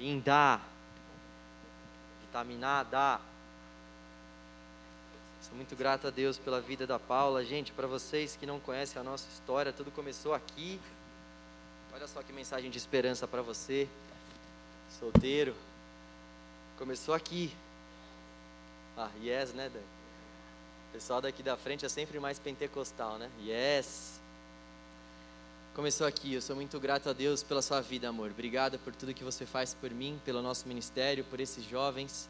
linda, vitaminada. Sou muito grato a Deus pela vida da Paula. Gente, para vocês que não conhecem a nossa história, tudo começou aqui. Olha só que mensagem de esperança para você, solteiro. Começou aqui. Ah, yes, né, Dan? O pessoal daqui da frente é sempre mais pentecostal, né? Yes. Começou aqui. Eu sou muito grato a Deus pela sua vida, amor. Obrigado por tudo que você faz por mim, pelo nosso ministério, por esses jovens.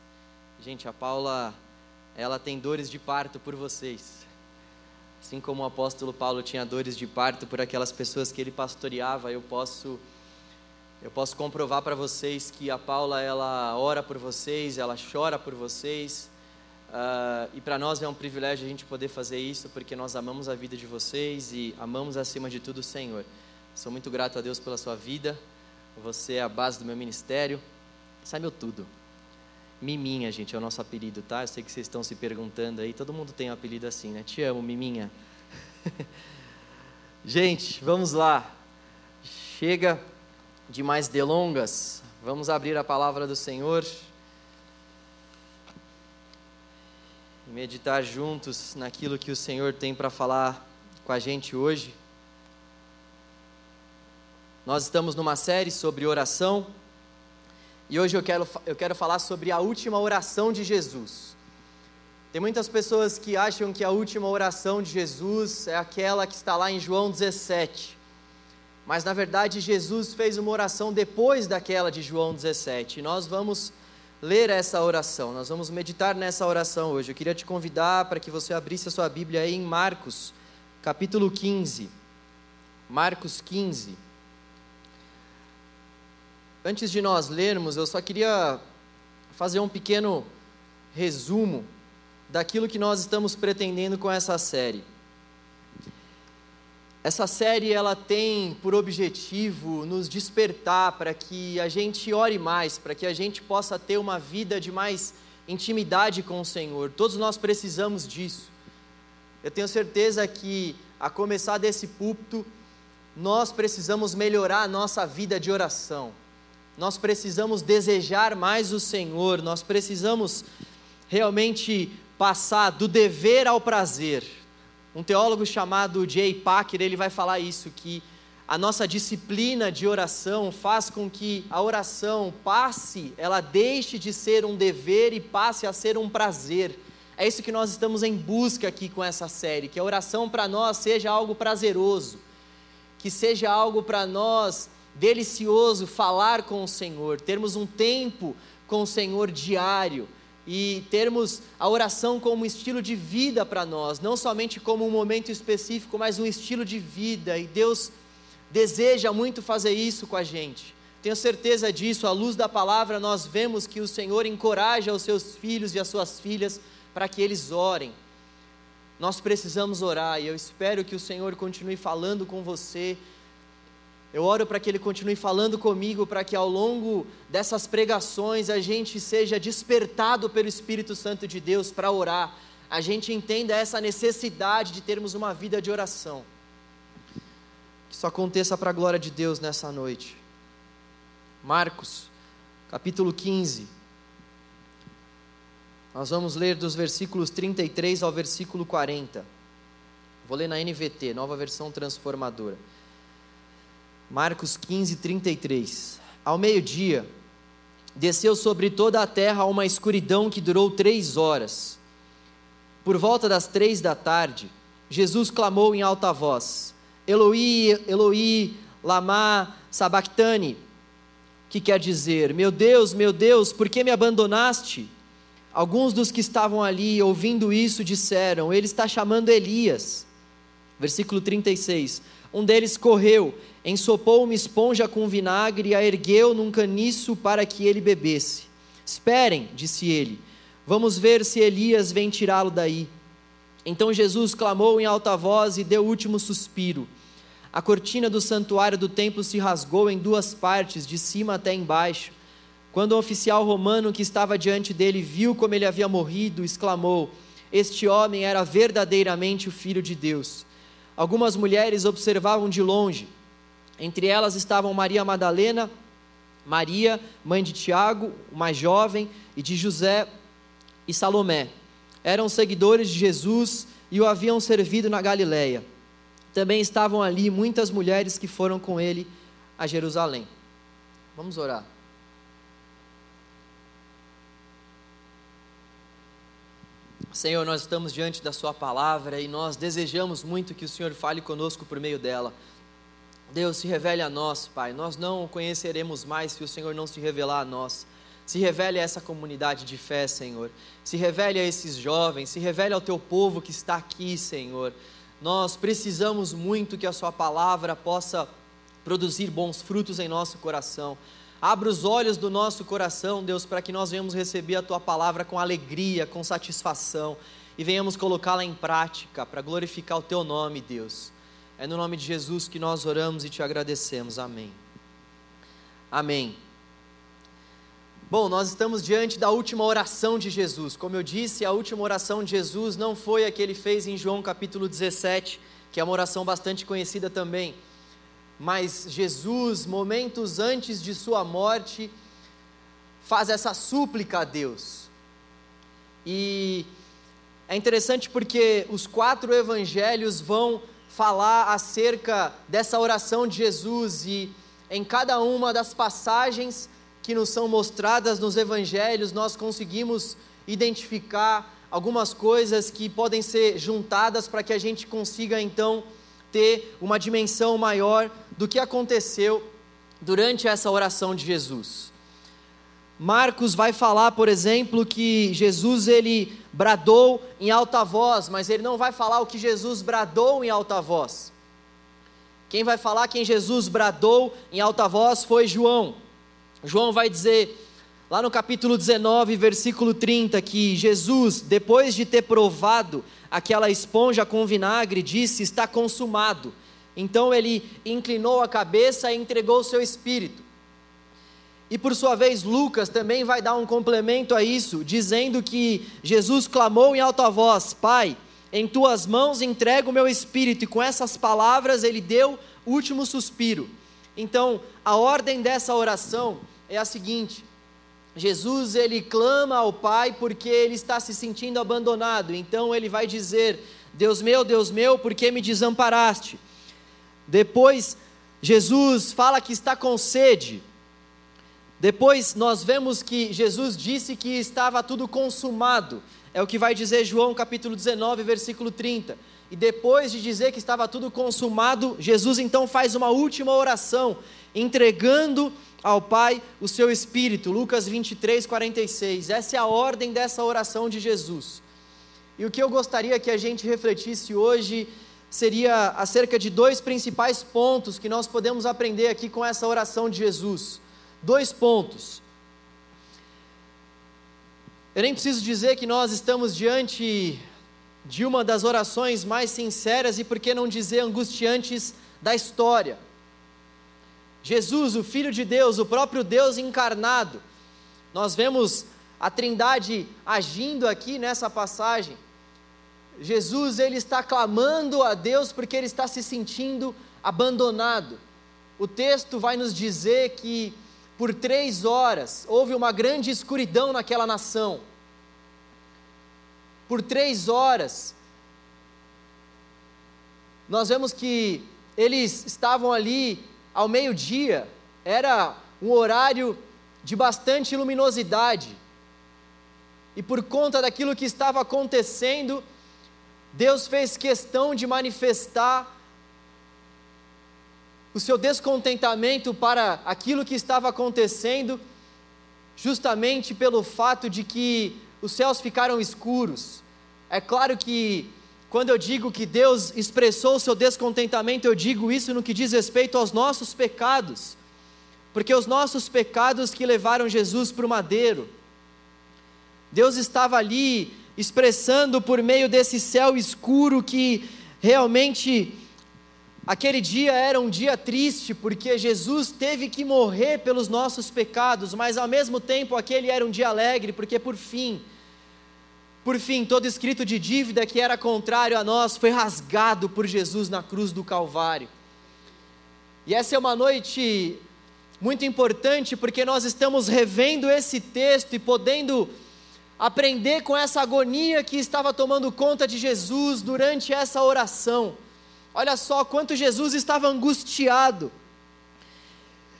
Gente, a Paula ela tem dores de parto por vocês. Assim como o apóstolo Paulo tinha dores de parto por aquelas pessoas que ele pastoreava, eu posso eu posso comprovar para vocês que a Paula ela ora por vocês, ela chora por vocês. Uh, e para nós é um privilégio a gente poder fazer isso, porque nós amamos a vida de vocês e amamos acima de tudo o Senhor. Sou muito grato a Deus pela sua vida. Você é a base do meu ministério. É meu tudo. Miminha, gente, é o nosso apelido, tá? Eu sei que vocês estão se perguntando aí, todo mundo tem um apelido assim, né? Te amo, Miminha. gente, vamos lá. Chega de mais delongas, vamos abrir a palavra do Senhor e meditar juntos naquilo que o Senhor tem para falar com a gente hoje. Nós estamos numa série sobre oração e hoje eu quero, eu quero falar sobre a última oração de Jesus. Tem muitas pessoas que acham que a última oração de Jesus é aquela que está lá em João 17. Mas na verdade Jesus fez uma oração depois daquela de João 17. E nós vamos ler essa oração, nós vamos meditar nessa oração hoje. Eu queria te convidar para que você abrisse a sua Bíblia aí em Marcos, capítulo 15. Marcos 15. Antes de nós lermos, eu só queria fazer um pequeno resumo daquilo que nós estamos pretendendo com essa série. Essa série ela tem por objetivo nos despertar para que a gente ore mais, para que a gente possa ter uma vida de mais intimidade com o Senhor. Todos nós precisamos disso. Eu tenho certeza que a começar desse púlpito, nós precisamos melhorar a nossa vida de oração nós precisamos desejar mais o Senhor, nós precisamos realmente passar do dever ao prazer. Um teólogo chamado Jay Packer, ele vai falar isso, que a nossa disciplina de oração faz com que a oração passe, ela deixe de ser um dever e passe a ser um prazer. É isso que nós estamos em busca aqui com essa série, que a oração para nós seja algo prazeroso, que seja algo para nós delicioso falar com o Senhor, termos um tempo com o Senhor diário e termos a oração como um estilo de vida para nós, não somente como um momento específico, mas um estilo de vida. E Deus deseja muito fazer isso com a gente. Tenho certeza disso, à luz da palavra, nós vemos que o Senhor encoraja os seus filhos e as suas filhas para que eles orem. Nós precisamos orar e eu espero que o Senhor continue falando com você eu oro para que Ele continue falando comigo, para que ao longo dessas pregações a gente seja despertado pelo Espírito Santo de Deus para orar, a gente entenda essa necessidade de termos uma vida de oração. Que isso aconteça para a glória de Deus nessa noite. Marcos, capítulo 15. Nós vamos ler dos versículos 33 ao versículo 40. Vou ler na NVT, nova versão transformadora. Marcos 15, 33. Ao meio-dia, desceu sobre toda a terra uma escuridão que durou três horas. Por volta das três da tarde, Jesus clamou em alta voz: Eloi, Eloi, lama sabachthani, que quer dizer: Meu Deus, meu Deus, por que me abandonaste? Alguns dos que estavam ali ouvindo isso disseram: Ele está chamando Elias. Versículo 36. Um deles correu ensopou uma esponja com vinagre e a ergueu num caniço para que ele bebesse. Esperem, disse ele, vamos ver se Elias vem tirá-lo daí. Então Jesus clamou em alta voz e deu o último suspiro. A cortina do santuário do templo se rasgou em duas partes, de cima até embaixo. Quando o oficial romano que estava diante dele viu como ele havia morrido, exclamou: Este homem era verdadeiramente o filho de Deus. Algumas mulheres observavam de longe. Entre elas estavam Maria Madalena, Maria, mãe de Tiago, o mais jovem, e de José e Salomé. Eram seguidores de Jesus e o haviam servido na Galiléia. Também estavam ali muitas mulheres que foram com ele a Jerusalém. Vamos orar. Senhor, nós estamos diante da Sua palavra e nós desejamos muito que o Senhor fale conosco por meio dela. Deus, se revele a nós, Pai. Nós não o conheceremos mais se o Senhor não se revelar a nós. Se revele a essa comunidade de fé, Senhor. Se revele a esses jovens, se revele ao teu povo que está aqui, Senhor. Nós precisamos muito que a Sua palavra possa produzir bons frutos em nosso coração. Abra os olhos do nosso coração, Deus, para que nós venhamos receber a tua palavra com alegria, com satisfação e venhamos colocá-la em prática para glorificar o teu nome, Deus. É no nome de Jesus que nós oramos e te agradecemos. Amém. Amém. Bom, nós estamos diante da última oração de Jesus. Como eu disse, a última oração de Jesus não foi a que ele fez em João capítulo 17, que é uma oração bastante conhecida também mas Jesus, momentos antes de sua morte, faz essa súplica a Deus. E é interessante porque os quatro evangelhos vão falar acerca dessa oração de Jesus e em cada uma das passagens que nos são mostradas nos evangelhos, nós conseguimos identificar algumas coisas que podem ser juntadas para que a gente consiga então ter uma dimensão maior do que aconteceu durante essa oração de Jesus. Marcos vai falar, por exemplo, que Jesus ele bradou em alta voz, mas ele não vai falar o que Jesus bradou em alta voz. Quem vai falar quem Jesus bradou em alta voz foi João. João vai dizer lá no capítulo 19, versículo 30, que Jesus, depois de ter provado aquela esponja com vinagre, disse: Está consumado. Então ele inclinou a cabeça e entregou o seu espírito. E por sua vez, Lucas também vai dar um complemento a isso, dizendo que Jesus clamou em alta voz: Pai, em tuas mãos entrego o meu espírito, e com essas palavras ele deu o último suspiro. Então, a ordem dessa oração é a seguinte: Jesus ele clama ao Pai porque ele está se sentindo abandonado. Então ele vai dizer: Deus meu, Deus meu, por que me desamparaste? Depois Jesus fala que está com sede. Depois nós vemos que Jesus disse que estava tudo consumado. É o que vai dizer João capítulo 19, versículo 30. E depois de dizer que estava tudo consumado, Jesus então faz uma última oração, entregando ao Pai o seu Espírito. Lucas 23, 46. Essa é a ordem dessa oração de Jesus. E o que eu gostaria que a gente refletisse hoje seria acerca de dois principais pontos que nós podemos aprender aqui com essa oração de Jesus. Dois pontos. Eu nem preciso dizer que nós estamos diante de uma das orações mais sinceras e, por que não dizer, angustiantes da história. Jesus, o Filho de Deus, o próprio Deus encarnado. Nós vemos a Trindade agindo aqui nessa passagem. Jesus ele está clamando a Deus porque ele está se sentindo abandonado. O texto vai nos dizer que por três horas houve uma grande escuridão naquela nação. Por três horas, nós vemos que eles estavam ali ao meio-dia, era um horário de bastante luminosidade. E por conta daquilo que estava acontecendo, Deus fez questão de manifestar o seu descontentamento para aquilo que estava acontecendo, justamente pelo fato de que os céus ficaram escuros. É claro que quando eu digo que Deus expressou o seu descontentamento, eu digo isso no que diz respeito aos nossos pecados, porque os nossos pecados que levaram Jesus para o madeiro, Deus estava ali expressando por meio desse céu escuro que realmente aquele dia era um dia triste, porque Jesus teve que morrer pelos nossos pecados, mas ao mesmo tempo aquele era um dia alegre, porque por fim, por fim, todo escrito de dívida que era contrário a nós foi rasgado por Jesus na cruz do Calvário. E essa é uma noite muito importante porque nós estamos revendo esse texto e podendo aprender com essa agonia que estava tomando conta de Jesus durante essa oração. Olha só quanto Jesus estava angustiado.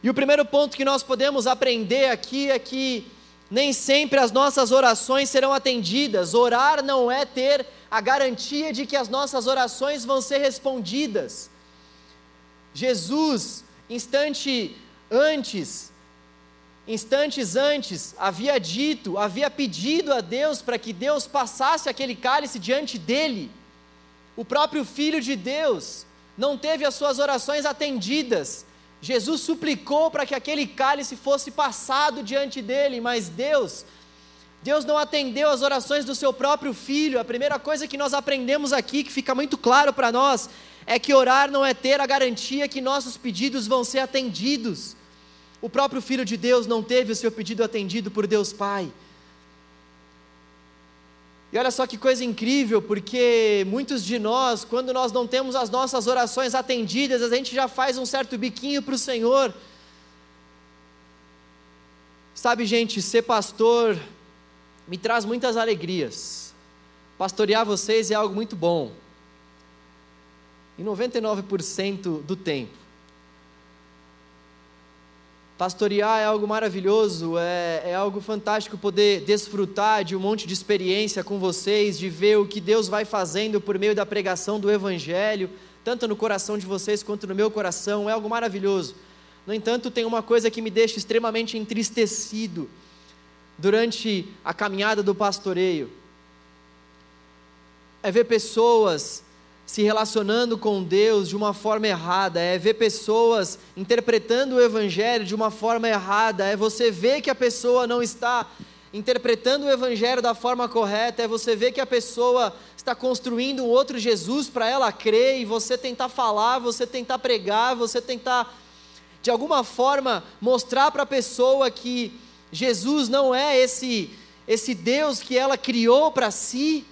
E o primeiro ponto que nós podemos aprender aqui é que nem sempre as nossas orações serão atendidas. Orar não é ter a garantia de que as nossas orações vão ser respondidas. Jesus, instante antes, instantes antes, havia dito, havia pedido a Deus para que Deus passasse aquele cálice diante dele. O próprio Filho de Deus não teve as suas orações atendidas. Jesus suplicou para que aquele cálice fosse passado diante dele, mas Deus, Deus não atendeu as orações do seu próprio filho. A primeira coisa que nós aprendemos aqui, que fica muito claro para nós, é que orar não é ter a garantia que nossos pedidos vão ser atendidos. O próprio Filho de Deus não teve o seu pedido atendido por Deus Pai. E olha só que coisa incrível, porque muitos de nós, quando nós não temos as nossas orações atendidas, a gente já faz um certo biquinho para o Senhor. Sabe, gente, ser pastor me traz muitas alegrias. Pastorear vocês é algo muito bom. Em 99% do tempo. Pastorear é algo maravilhoso, é, é algo fantástico poder desfrutar de um monte de experiência com vocês, de ver o que Deus vai fazendo por meio da pregação do Evangelho, tanto no coração de vocês quanto no meu coração, é algo maravilhoso. No entanto, tem uma coisa que me deixa extremamente entristecido durante a caminhada do pastoreio: é ver pessoas se relacionando com Deus de uma forma errada, é ver pessoas interpretando o Evangelho de uma forma errada, é você ver que a pessoa não está interpretando o Evangelho da forma correta, é você ver que a pessoa está construindo um outro Jesus para ela crer e você tentar falar, você tentar pregar, você tentar de alguma forma mostrar para a pessoa que Jesus não é esse esse Deus que ela criou para si,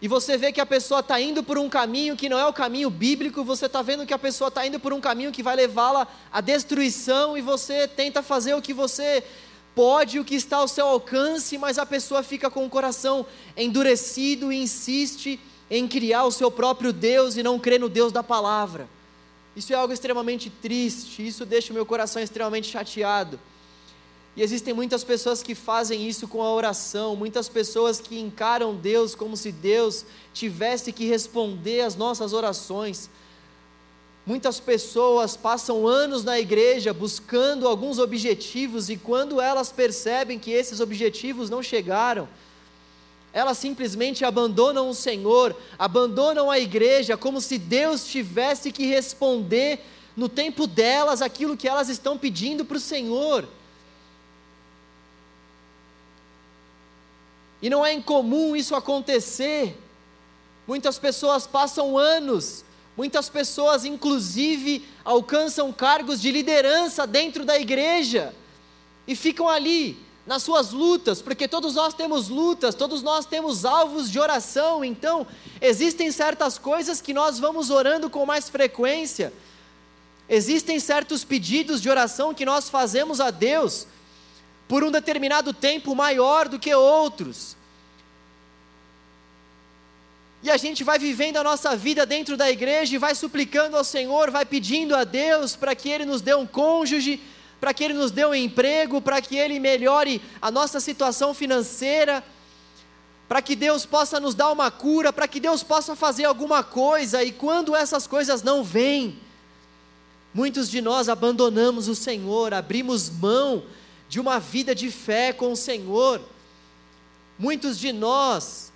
e você vê que a pessoa está indo por um caminho que não é o caminho bíblico, você está vendo que a pessoa está indo por um caminho que vai levá-la à destruição, e você tenta fazer o que você pode, o que está ao seu alcance, mas a pessoa fica com o coração endurecido e insiste em criar o seu próprio Deus e não crê no Deus da palavra. Isso é algo extremamente triste, isso deixa o meu coração extremamente chateado. E existem muitas pessoas que fazem isso com a oração, muitas pessoas que encaram Deus como se Deus tivesse que responder às nossas orações. Muitas pessoas passam anos na igreja buscando alguns objetivos e quando elas percebem que esses objetivos não chegaram, elas simplesmente abandonam o Senhor, abandonam a igreja, como se Deus tivesse que responder no tempo delas aquilo que elas estão pedindo para o Senhor. E não é incomum isso acontecer. Muitas pessoas passam anos, muitas pessoas, inclusive, alcançam cargos de liderança dentro da igreja e ficam ali nas suas lutas, porque todos nós temos lutas, todos nós temos alvos de oração, então existem certas coisas que nós vamos orando com mais frequência, existem certos pedidos de oração que nós fazemos a Deus, por um determinado tempo maior do que outros. E a gente vai vivendo a nossa vida dentro da igreja e vai suplicando ao Senhor, vai pedindo a Deus para que Ele nos dê um cônjuge, para que Ele nos dê um emprego, para que Ele melhore a nossa situação financeira, para que Deus possa nos dar uma cura, para que Deus possa fazer alguma coisa, e quando essas coisas não vêm, muitos de nós abandonamos o Senhor, abrimos mão de uma vida de fé com o Senhor. Muitos de nós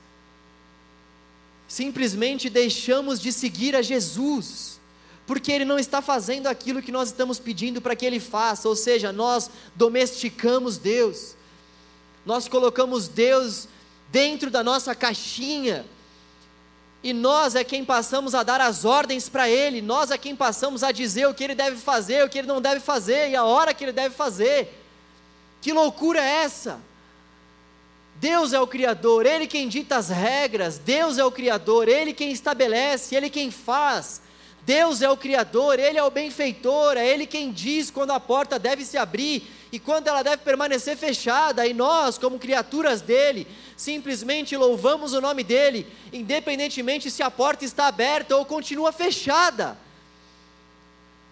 simplesmente deixamos de seguir a Jesus, porque Ele não está fazendo aquilo que nós estamos pedindo para que Ele faça, ou seja, nós domesticamos Deus, nós colocamos Deus dentro da nossa caixinha, e nós é quem passamos a dar as ordens para Ele, nós é quem passamos a dizer o que Ele deve fazer, o que Ele não deve fazer e a hora que Ele deve fazer. Que loucura é essa? Deus é o Criador, Ele quem dita as regras, Deus é o Criador, Ele quem estabelece, Ele quem faz. Deus é o Criador, Ele é o benfeitor, é Ele quem diz quando a porta deve se abrir e quando ela deve permanecer fechada, e nós, como criaturas dele, simplesmente louvamos o nome dele, independentemente se a porta está aberta ou continua fechada.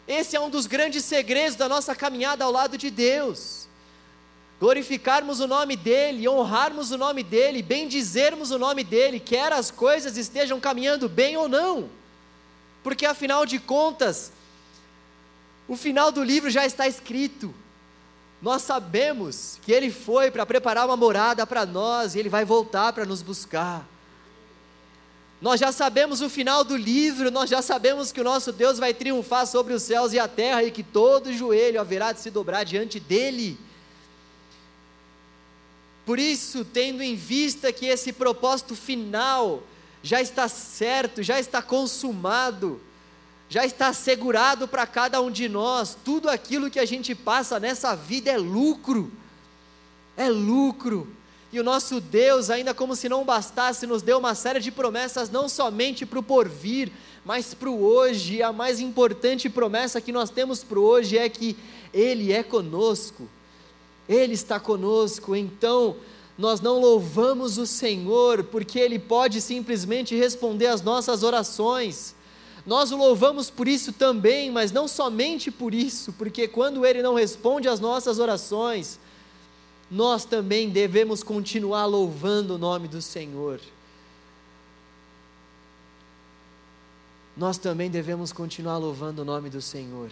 Esse é um dos grandes segredos da nossa caminhada ao lado de Deus. Glorificarmos o nome dEle, honrarmos o nome dEle, bendizermos o nome dEle, quer as coisas estejam caminhando bem ou não, porque afinal de contas, o final do livro já está escrito, nós sabemos que Ele foi para preparar uma morada para nós e Ele vai voltar para nos buscar. Nós já sabemos o final do livro, nós já sabemos que o nosso Deus vai triunfar sobre os céus e a terra e que todo joelho haverá de se dobrar diante dEle. Por isso, tendo em vista que esse propósito final já está certo, já está consumado, já está assegurado para cada um de nós. Tudo aquilo que a gente passa nessa vida é lucro. É lucro. E o nosso Deus, ainda como se não bastasse, nos deu uma série de promessas, não somente para o porvir, mas para o hoje. E a mais importante promessa que nós temos para o hoje é que Ele é conosco. Ele está conosco. Então, nós não louvamos o Senhor, porque Ele pode simplesmente responder às nossas orações. Nós o louvamos por isso também, mas não somente por isso, porque quando Ele não responde às nossas orações, nós também devemos continuar louvando o nome do Senhor. Nós também devemos continuar louvando o nome do Senhor.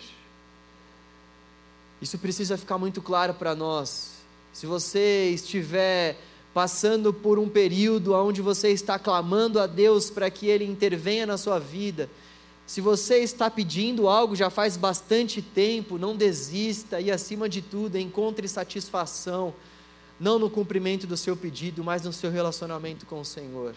Isso precisa ficar muito claro para nós. Se você estiver passando por um período onde você está clamando a Deus para que Ele intervenha na sua vida, se você está pedindo algo já faz bastante tempo, não desista e, acima de tudo, encontre satisfação, não no cumprimento do seu pedido, mas no seu relacionamento com o Senhor.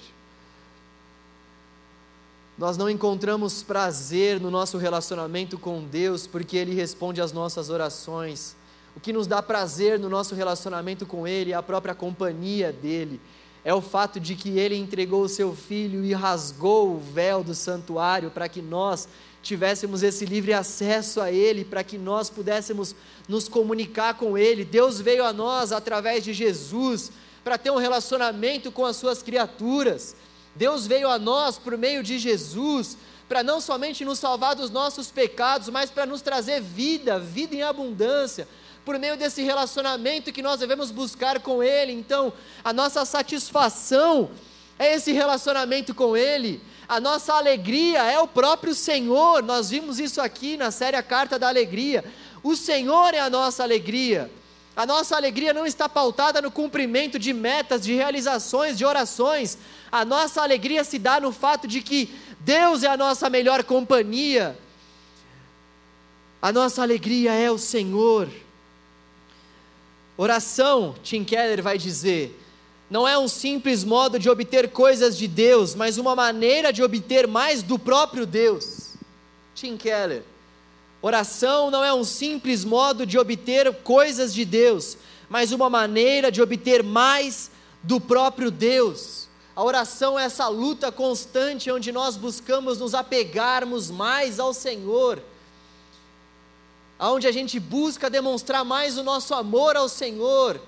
Nós não encontramos prazer no nosso relacionamento com Deus porque Ele responde às nossas orações. O que nos dá prazer no nosso relacionamento com Ele é a própria companhia dEle é o fato de que ele entregou o seu filho e rasgou o véu do santuário para que nós tivéssemos esse livre acesso a ele, para que nós pudéssemos nos comunicar com ele. Deus veio a nós através de Jesus para ter um relacionamento com as suas criaturas. Deus veio a nós por meio de Jesus para não somente nos salvar dos nossos pecados, mas para nos trazer vida, vida em abundância por meio desse relacionamento que nós devemos buscar com Ele. Então, a nossa satisfação é esse relacionamento com Ele, a nossa alegria é o próprio Senhor. Nós vimos isso aqui na série A Carta da Alegria. O Senhor é a nossa alegria. A nossa alegria não está pautada no cumprimento de metas, de realizações, de orações. A nossa alegria se dá no fato de que Deus é a nossa melhor companhia. A nossa alegria é o Senhor. Oração, Tim Keller vai dizer, não é um simples modo de obter coisas de Deus, mas uma maneira de obter mais do próprio Deus. Tim Keller. Oração não é um simples modo de obter coisas de Deus, mas uma maneira de obter mais do próprio Deus. A oração é essa luta constante onde nós buscamos nos apegarmos mais ao Senhor aonde a gente busca demonstrar mais o nosso amor ao Senhor.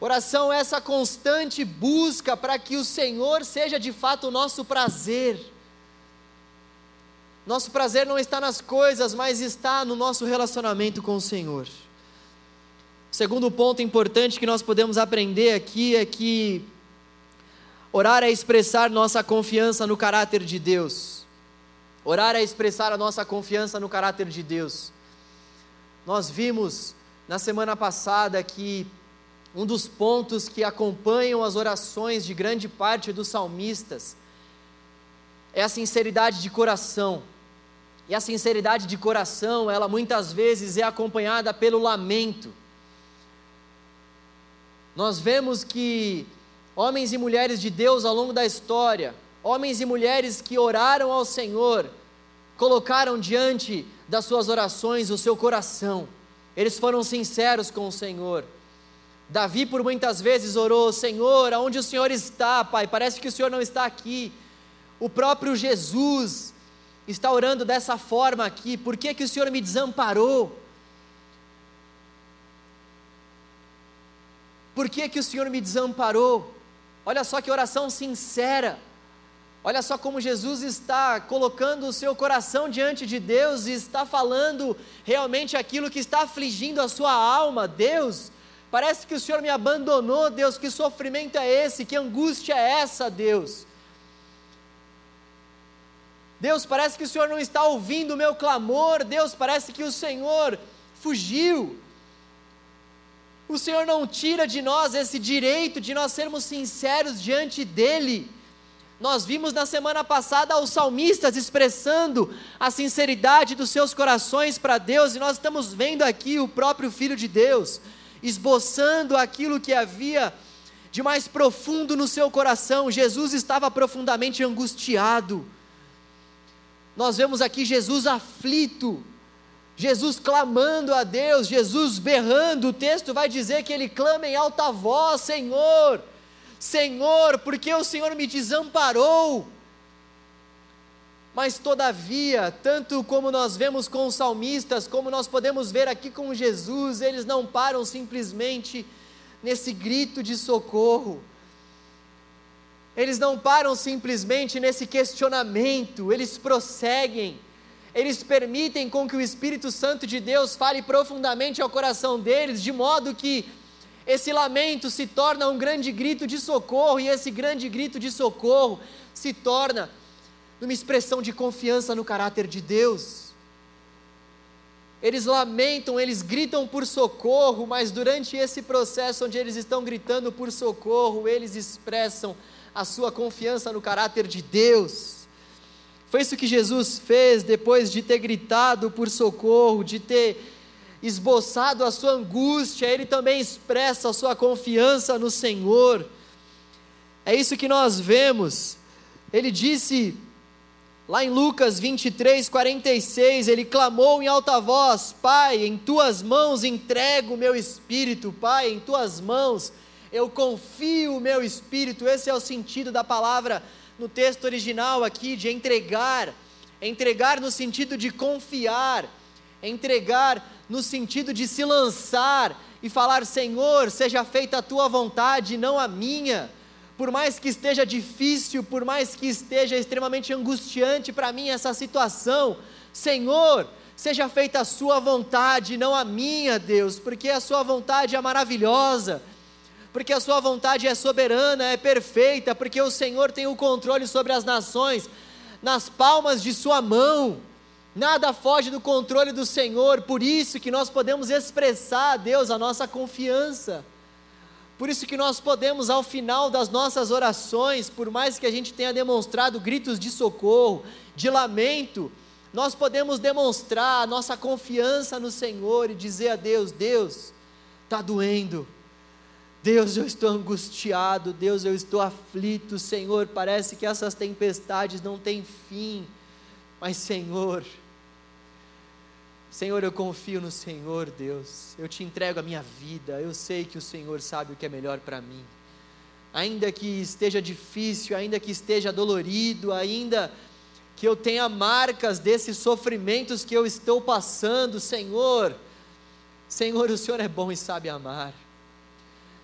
Oração é essa constante busca para que o Senhor seja de fato o nosso prazer. Nosso prazer não está nas coisas, mas está no nosso relacionamento com o Senhor. Segundo ponto importante que nós podemos aprender aqui é que orar é expressar nossa confiança no caráter de Deus. Orar é expressar a nossa confiança no caráter de Deus. Nós vimos na semana passada que um dos pontos que acompanham as orações de grande parte dos salmistas é a sinceridade de coração. E a sinceridade de coração, ela muitas vezes é acompanhada pelo lamento. Nós vemos que homens e mulheres de Deus ao longo da história, homens e mulheres que oraram ao Senhor, colocaram diante das suas orações o seu coração, eles foram sinceros com o Senhor. Davi, por muitas vezes, orou: Senhor, aonde o Senhor está, Pai? Parece que o Senhor não está aqui. O próprio Jesus, está orando dessa forma aqui? Por que, que o Senhor me desamparou? Por que, que o Senhor me desamparou? Olha só que oração sincera. Olha só como Jesus está colocando o seu coração diante de Deus e está falando realmente aquilo que está afligindo a sua alma. Deus, parece que o Senhor me abandonou, Deus, que sofrimento é esse? Que angústia é essa, Deus? Deus, parece que o Senhor não está ouvindo o meu clamor, Deus, parece que o Senhor fugiu. O Senhor não tira de nós esse direito de nós sermos sinceros diante dEle. Nós vimos na semana passada os salmistas expressando a sinceridade dos seus corações para Deus, e nós estamos vendo aqui o próprio Filho de Deus esboçando aquilo que havia de mais profundo no seu coração. Jesus estava profundamente angustiado. Nós vemos aqui Jesus aflito, Jesus clamando a Deus, Jesus berrando, o texto vai dizer que ele clama em alta voz: Senhor, Senhor, porque o Senhor me desamparou. Mas todavia, tanto como nós vemos com os salmistas, como nós podemos ver aqui com Jesus, eles não param simplesmente nesse grito de socorro. Eles não param simplesmente nesse questionamento, eles prosseguem eles permitem com que o Espírito Santo de Deus fale profundamente ao coração deles, de modo que esse lamento se torna um grande grito de socorro, e esse grande grito de socorro se torna uma expressão de confiança no caráter de Deus. Eles lamentam, eles gritam por socorro, mas durante esse processo onde eles estão gritando por socorro, eles expressam a sua confiança no caráter de Deus. Foi isso que Jesus fez depois de ter gritado por socorro, de ter esboçado a sua angústia, ele também expressa a sua confiança no Senhor. É isso que nós vemos. Ele disse lá em Lucas 23, 46, ele clamou em alta voz: Pai, em tuas mãos entrego o meu espírito, Pai, em tuas mãos eu confio o meu espírito. Esse é o sentido da palavra no texto original aqui de entregar, entregar no sentido de confiar, entregar no sentido de se lançar e falar: Senhor, seja feita a tua vontade, não a minha. Por mais que esteja difícil, por mais que esteja extremamente angustiante para mim essa situação, Senhor, seja feita a Sua vontade, não a minha, Deus, porque a Sua vontade é maravilhosa, porque a Sua vontade é soberana, é perfeita, porque o Senhor tem o controle sobre as nações nas palmas de Sua mão. Nada foge do controle do Senhor, por isso que nós podemos expressar a Deus a nossa confiança. Por isso que nós podemos, ao final das nossas orações, por mais que a gente tenha demonstrado gritos de socorro, de lamento, nós podemos demonstrar a nossa confiança no Senhor e dizer a Deus: Deus, está doendo, Deus, eu estou angustiado, Deus, eu estou aflito, Senhor, parece que essas tempestades não têm fim, mas Senhor, Senhor, eu confio no Senhor, Deus, eu te entrego a minha vida, eu sei que o Senhor sabe o que é melhor para mim, ainda que esteja difícil, ainda que esteja dolorido, ainda que eu tenha marcas desses sofrimentos que eu estou passando, Senhor, Senhor, o Senhor é bom e sabe amar.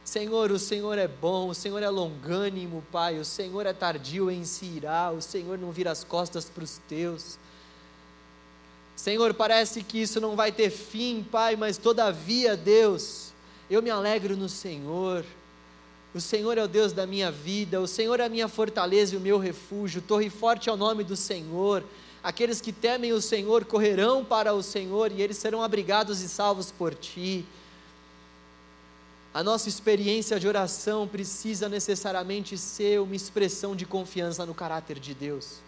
Senhor, o Senhor é bom, o Senhor é longânimo, Pai, o Senhor é tardio em se irar, o Senhor não vira as costas para os teus. Senhor, parece que isso não vai ter fim, Pai, mas todavia, Deus, eu me alegro no Senhor. O Senhor é o Deus da minha vida, o Senhor é a minha fortaleza e o meu refúgio, torre forte é o nome do Senhor. Aqueles que temem o Senhor correrão para o Senhor e eles serão abrigados e salvos por ti. A nossa experiência de oração precisa necessariamente ser uma expressão de confiança no caráter de Deus.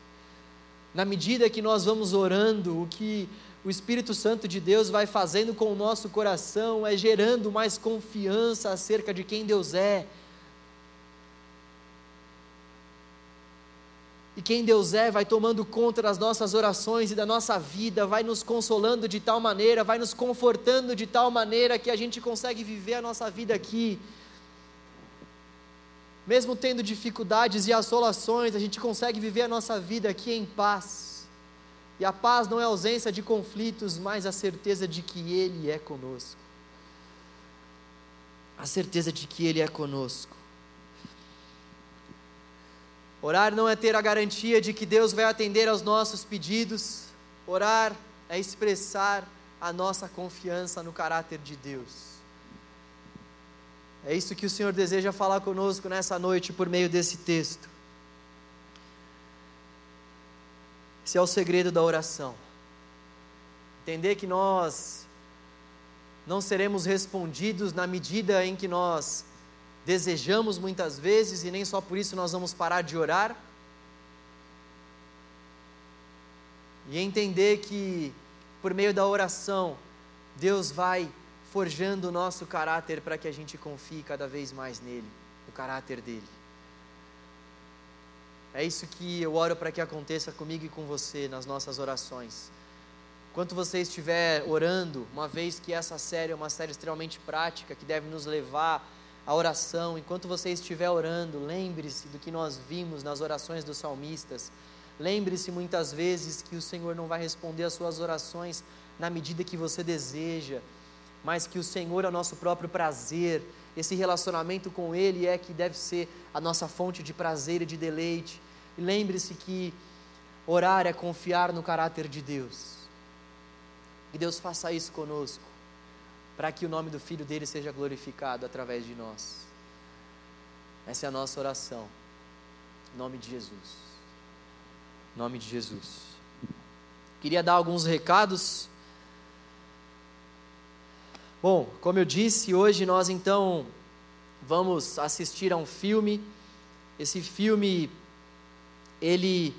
Na medida que nós vamos orando, o que o Espírito Santo de Deus vai fazendo com o nosso coração é gerando mais confiança acerca de quem Deus é, E quem Deus é vai tomando conta das nossas orações e da nossa vida, vai nos consolando de tal maneira, vai nos confortando de tal maneira que a gente consegue viver a nossa vida aqui. Mesmo tendo dificuldades e assolações, a gente consegue viver a nossa vida aqui em paz. E a paz não é ausência de conflitos, mas a certeza de que Ele é conosco. A certeza de que Ele é conosco. Orar não é ter a garantia de que Deus vai atender aos nossos pedidos. Orar é expressar a nossa confiança no caráter de Deus. É isso que o Senhor deseja falar conosco nessa noite por meio desse texto. Esse é o segredo da oração. Entender que nós não seremos respondidos na medida em que nós desejamos muitas vezes e nem só por isso nós vamos parar de orar. E entender que por meio da oração Deus vai forjando o nosso caráter para que a gente confie cada vez mais nele, no caráter dele. É isso que eu oro para que aconteça comigo e com você nas nossas orações. Enquanto você estiver orando, uma vez que essa série é uma série extremamente prática, que deve nos levar à oração, enquanto você estiver orando, lembre-se do que nós vimos nas orações dos salmistas. Lembre-se muitas vezes que o Senhor não vai responder às suas orações na medida que você deseja, mas que o Senhor é o nosso próprio prazer. Esse relacionamento com Ele é que deve ser a nossa fonte de prazer e de deleite. E lembre-se que orar é confiar no caráter de Deus. Que Deus faça isso conosco, para que o nome do Filho dele seja glorificado através de nós. Essa é a nossa oração. Em nome de Jesus. Em nome de Jesus. Queria dar alguns recados. Bom, como eu disse, hoje nós então vamos assistir a um filme. Esse filme ele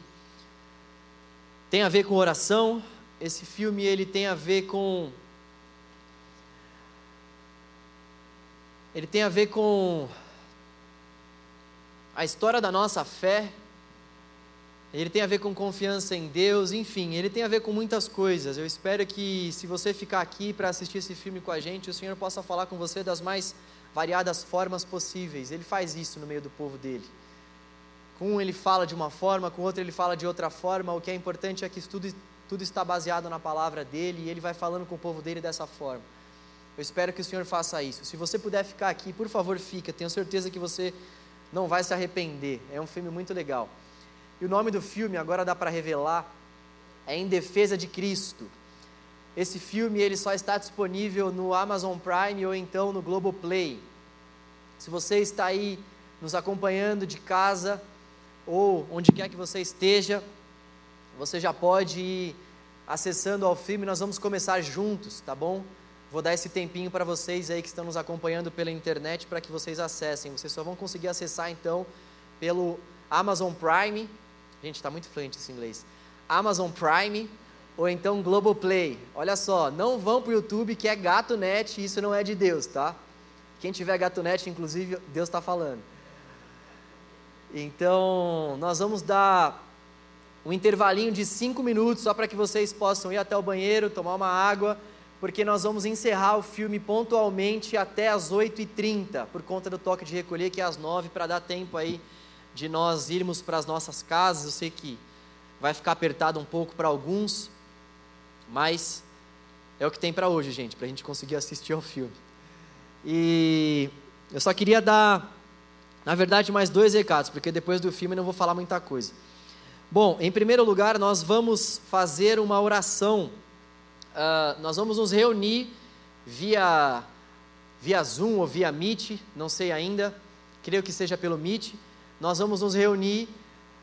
tem a ver com oração. Esse filme ele tem a ver com ele tem a ver com a história da nossa fé, ele tem a ver com confiança em Deus, enfim, ele tem a ver com muitas coisas. Eu espero que, se você ficar aqui para assistir esse filme com a gente, o Senhor possa falar com você das mais variadas formas possíveis. Ele faz isso no meio do povo dele. Com um ele fala de uma forma, com outro ele fala de outra forma. O que é importante é que tudo, tudo está baseado na palavra dele e ele vai falando com o povo dele dessa forma. Eu espero que o Senhor faça isso. Se você puder ficar aqui, por favor, fica. Tenho certeza que você não vai se arrepender. É um filme muito legal. E o nome do filme, agora dá para revelar, é Em Defesa de Cristo. Esse filme ele só está disponível no Amazon Prime ou então no Globoplay. Se você está aí nos acompanhando de casa ou onde quer que você esteja, você já pode ir acessando ao filme, nós vamos começar juntos, tá bom? Vou dar esse tempinho para vocês aí que estão nos acompanhando pela internet para que vocês acessem. Vocês só vão conseguir acessar então pelo Amazon Prime Gente, está muito fluente esse inglês. Amazon Prime ou então Globoplay. Olha só, não vão para o YouTube que é gato net, isso não é de Deus, tá? Quem tiver gato net, inclusive, Deus está falando. Então, nós vamos dar um intervalinho de cinco minutos só para que vocês possam ir até o banheiro, tomar uma água, porque nós vamos encerrar o filme pontualmente até as 8h30, por conta do toque de recolher, que é às 9 para dar tempo aí de nós irmos para as nossas casas. Eu sei que vai ficar apertado um pouco para alguns, mas é o que tem para hoje, gente, para a gente conseguir assistir ao filme. E eu só queria dar, na verdade, mais dois recados, porque depois do filme eu não vou falar muita coisa. Bom, em primeiro lugar, nós vamos fazer uma oração. Uh, nós vamos nos reunir via, via Zoom ou via Meet, não sei ainda, creio que seja pelo Meet nós vamos nos reunir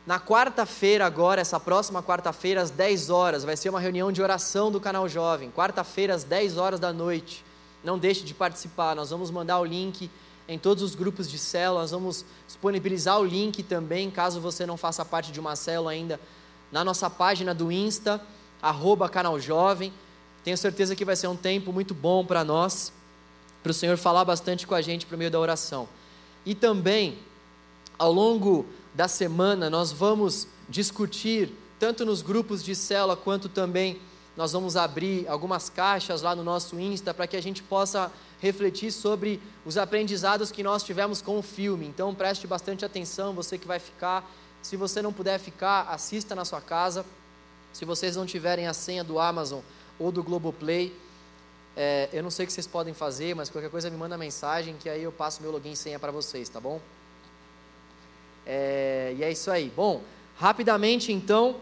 na quarta-feira, agora, essa próxima quarta-feira, às 10 horas. Vai ser uma reunião de oração do canal Jovem. Quarta-feira, às 10 horas da noite. Não deixe de participar. Nós vamos mandar o link em todos os grupos de célula. Nós vamos disponibilizar o link também, caso você não faça parte de uma célula ainda, na nossa página do Insta, arroba canal Jovem. Tenho certeza que vai ser um tempo muito bom para nós, para o Senhor falar bastante com a gente por meio da oração. E também ao longo da semana nós vamos discutir, tanto nos grupos de célula quanto também nós vamos abrir algumas caixas lá no nosso Insta para que a gente possa refletir sobre os aprendizados que nós tivemos com o filme. Então preste bastante atenção, você que vai ficar. Se você não puder ficar, assista na sua casa. Se vocês não tiverem a senha do Amazon ou do Globoplay, é, eu não sei o que vocês podem fazer, mas qualquer coisa me manda mensagem que aí eu passo meu login e senha para vocês, tá bom? É, e é isso aí. Bom, rapidamente então,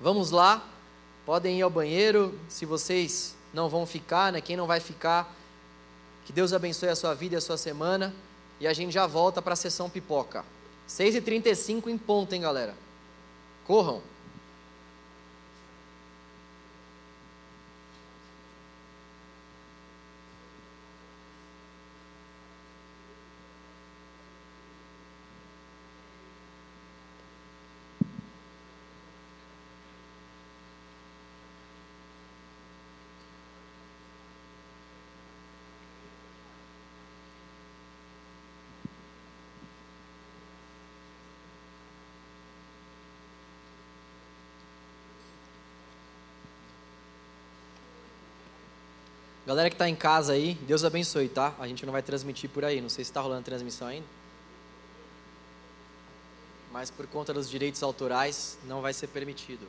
vamos lá. Podem ir ao banheiro, se vocês não vão ficar, né? Quem não vai ficar, que Deus abençoe a sua vida e a sua semana. E a gente já volta para a sessão pipoca. 6h35 em ponto, hein, galera? Corram! Galera que está em casa aí, Deus abençoe, tá? A gente não vai transmitir por aí, não sei se está rolando transmissão ainda. Mas por conta dos direitos autorais, não vai ser permitido.